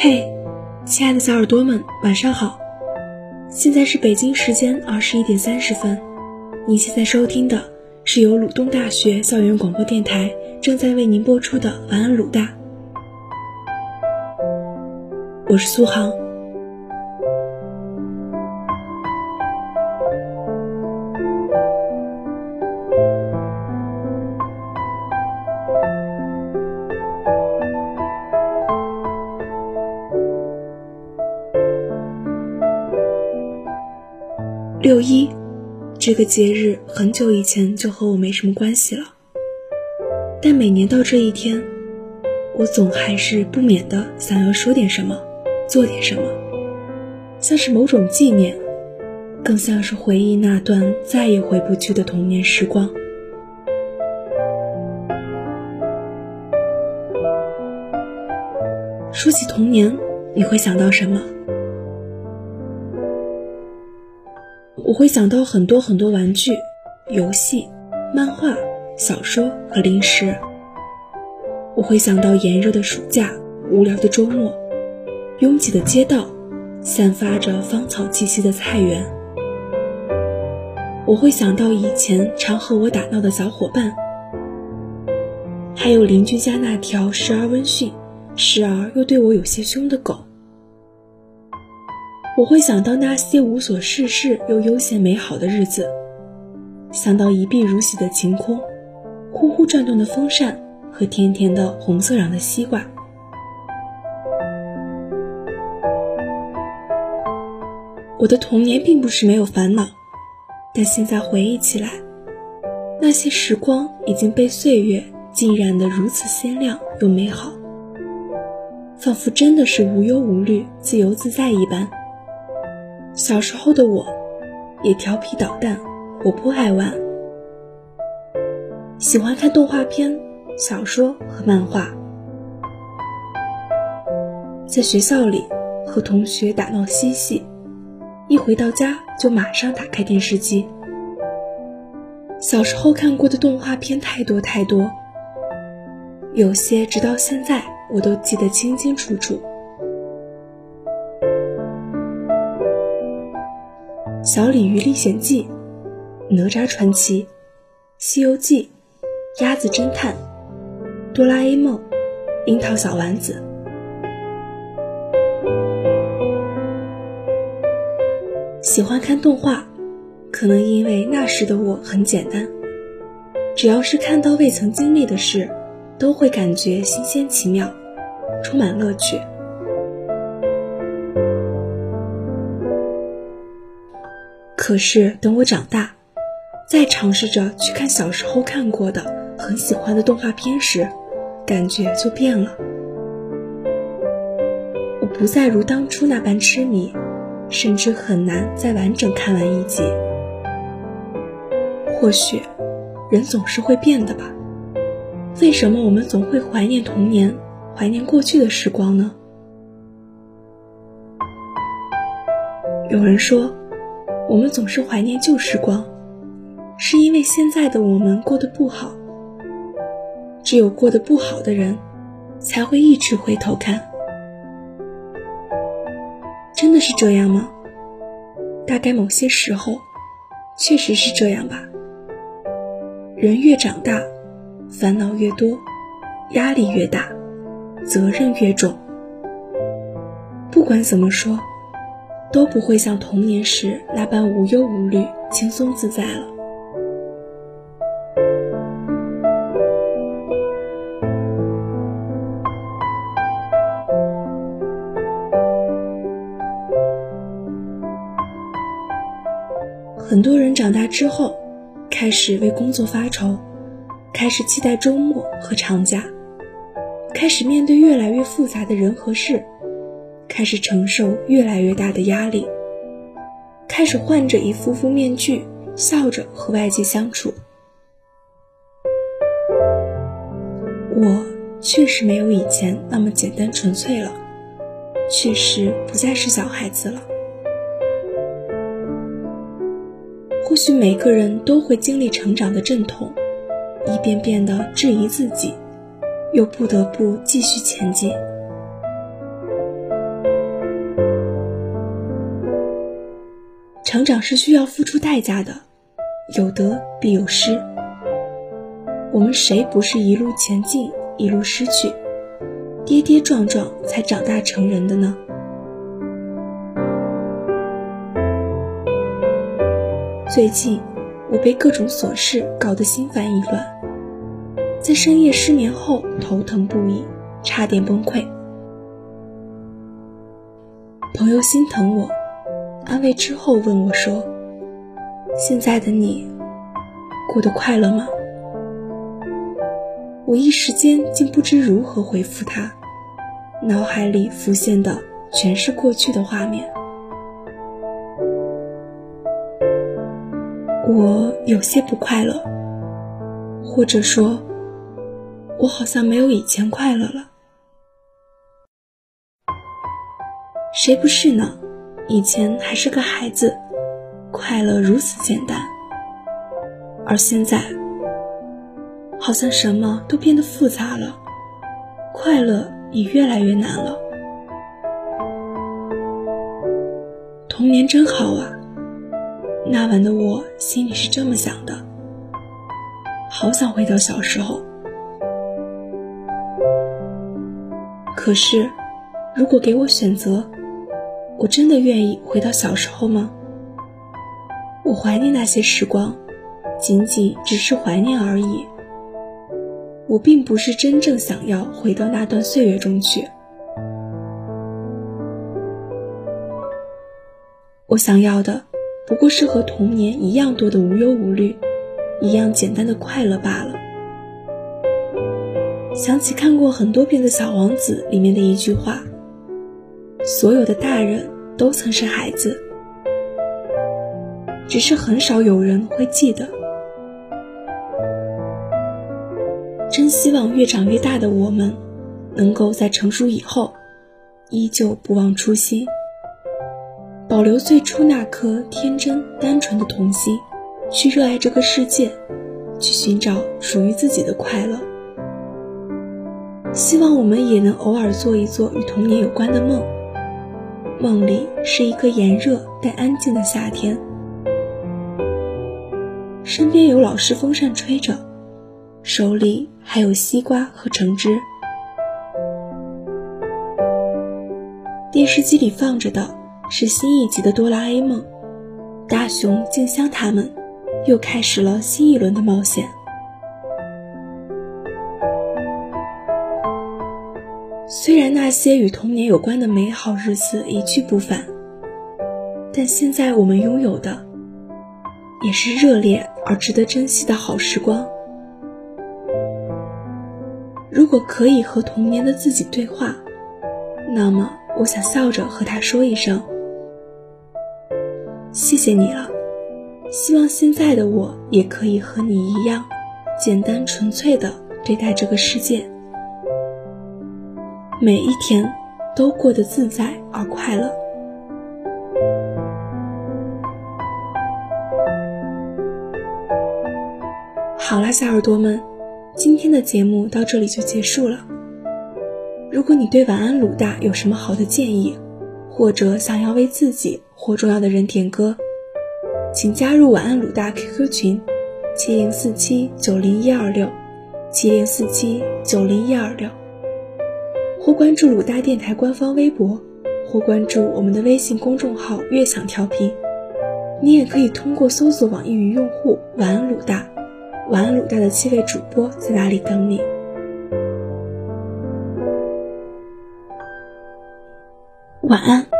嘿，亲爱的小耳朵们，晚上好！现在是北京时间二十一点三十分，你现在收听的是由鲁东大学校园广播电台正在为您播出的《晚安鲁大》，我是苏杭。六一，这个节日很久以前就和我没什么关系了，但每年到这一天，我总还是不免的想要说点什么，做点什么，像是某种纪念，更像是回忆那段再也回不去的童年时光。说起童年，你会想到什么？我会想到很多很多玩具、游戏、漫画、小说和零食。我会想到炎热的暑假、无聊的周末、拥挤的街道、散发着芳草气息的菜园。我会想到以前常和我打闹的小伙伴，还有邻居家那条时而温驯、时而又对我有些凶的狗。我会想到那些无所事事又悠闲美好的日子，想到一碧如洗的晴空，呼呼转动的风扇和甜甜的红色瓤的西瓜。我的童年并不是没有烦恼，但现在回忆起来，那些时光已经被岁月浸染得如此鲜亮又美好，仿佛真的是无忧无虑、自由自在一般。小时候的我，也调皮捣蛋，活泼爱玩，喜欢看动画片、小说和漫画，在学校里和同学打闹嬉戏，一回到家就马上打开电视机。小时候看过的动画片太多太多，有些直到现在我都记得清清楚楚。《小鲤鱼历险记》《哪吒传奇》《西游记》《鸭子侦探》《哆啦 A 梦》《樱桃小丸子》。喜欢看动画，可能因为那时的我很简单，只要是看到未曾经历的事，都会感觉新鲜奇妙，充满乐趣。可是等我长大，再尝试着去看小时候看过的很喜欢的动画片时，感觉就变了。我不再如当初那般痴迷，甚至很难再完整看完一集。或许，人总是会变的吧？为什么我们总会怀念童年，怀念过去的时光呢？有人说。我们总是怀念旧时光，是因为现在的我们过得不好。只有过得不好的人，才会一直回头看。真的是这样吗？大概某些时候，确实是这样吧。人越长大，烦恼越多，压力越大，责任越重。不管怎么说。都不会像童年时那般无忧无虑、轻松自在了。很多人长大之后，开始为工作发愁，开始期待周末和长假，开始面对越来越复杂的人和事。开始承受越来越大的压力，开始换着一副副面具，笑着和外界相处。我确实没有以前那么简单纯粹了，确实不再是小孩子了。或许每个人都会经历成长的阵痛，一遍遍的质疑自己，又不得不继续前进。成长是需要付出代价的，有得必有失。我们谁不是一路前进，一路失去，跌跌撞撞才长大成人的呢？最近，我被各种琐事搞得心烦意乱，在深夜失眠后头疼不已，差点崩溃。朋友心疼我，安慰之后问我说：“现在的你，过得快乐吗？”我一时间竟不知如何回复他，脑海里浮现的全是过去的画面。我有些不快乐，或者说，我好像没有以前快乐了。谁不是呢？以前还是个孩子，快乐如此简单，而现在，好像什么都变得复杂了，快乐也越来越难了。童年真好啊！那晚的我心里是这么想的，好想回到小时候。可是，如果给我选择，我真的愿意回到小时候吗？我怀念那些时光，仅仅只是怀念而已。我并不是真正想要回到那段岁月中去。我想要的。不过是和童年一样多的无忧无虑，一样简单的快乐罢了。想起看过很多遍的小王子里面的一句话：“所有的大人都曾是孩子，只是很少有人会记得。”真希望越长越大的我们，能够在成熟以后，依旧不忘初心。保留最初那颗天真单纯的童心，去热爱这个世界，去寻找属于自己的快乐。希望我们也能偶尔做一做与童年有关的梦，梦里是一个炎热但安静的夏天，身边有老式风扇吹着，手里还有西瓜和橙汁，电视机里放着的。是新一集的《哆啦 A 梦》，大雄、静香他们又开始了新一轮的冒险。虽然那些与童年有关的美好日子一去不返，但现在我们拥有的也是热烈而值得珍惜的好时光。如果可以和童年的自己对话，那么我想笑着和他说一声。谢谢你了，希望现在的我也可以和你一样，简单纯粹的对待这个世界，每一天都过得自在而快乐。好啦，小耳朵们，今天的节目到这里就结束了。如果你对晚安鲁大有什么好的建议，或者想要为自己或重要的人点歌，请加入晚安鲁大 QQ 群：七零四七九零一二六，七零四七九零一二六，或关注鲁大电台官方微博，或关注我们的微信公众号“悦享调频”。你也可以通过搜索网易云用户“晚安鲁大”，晚安鲁大的七位主播在哪里等你。晚安。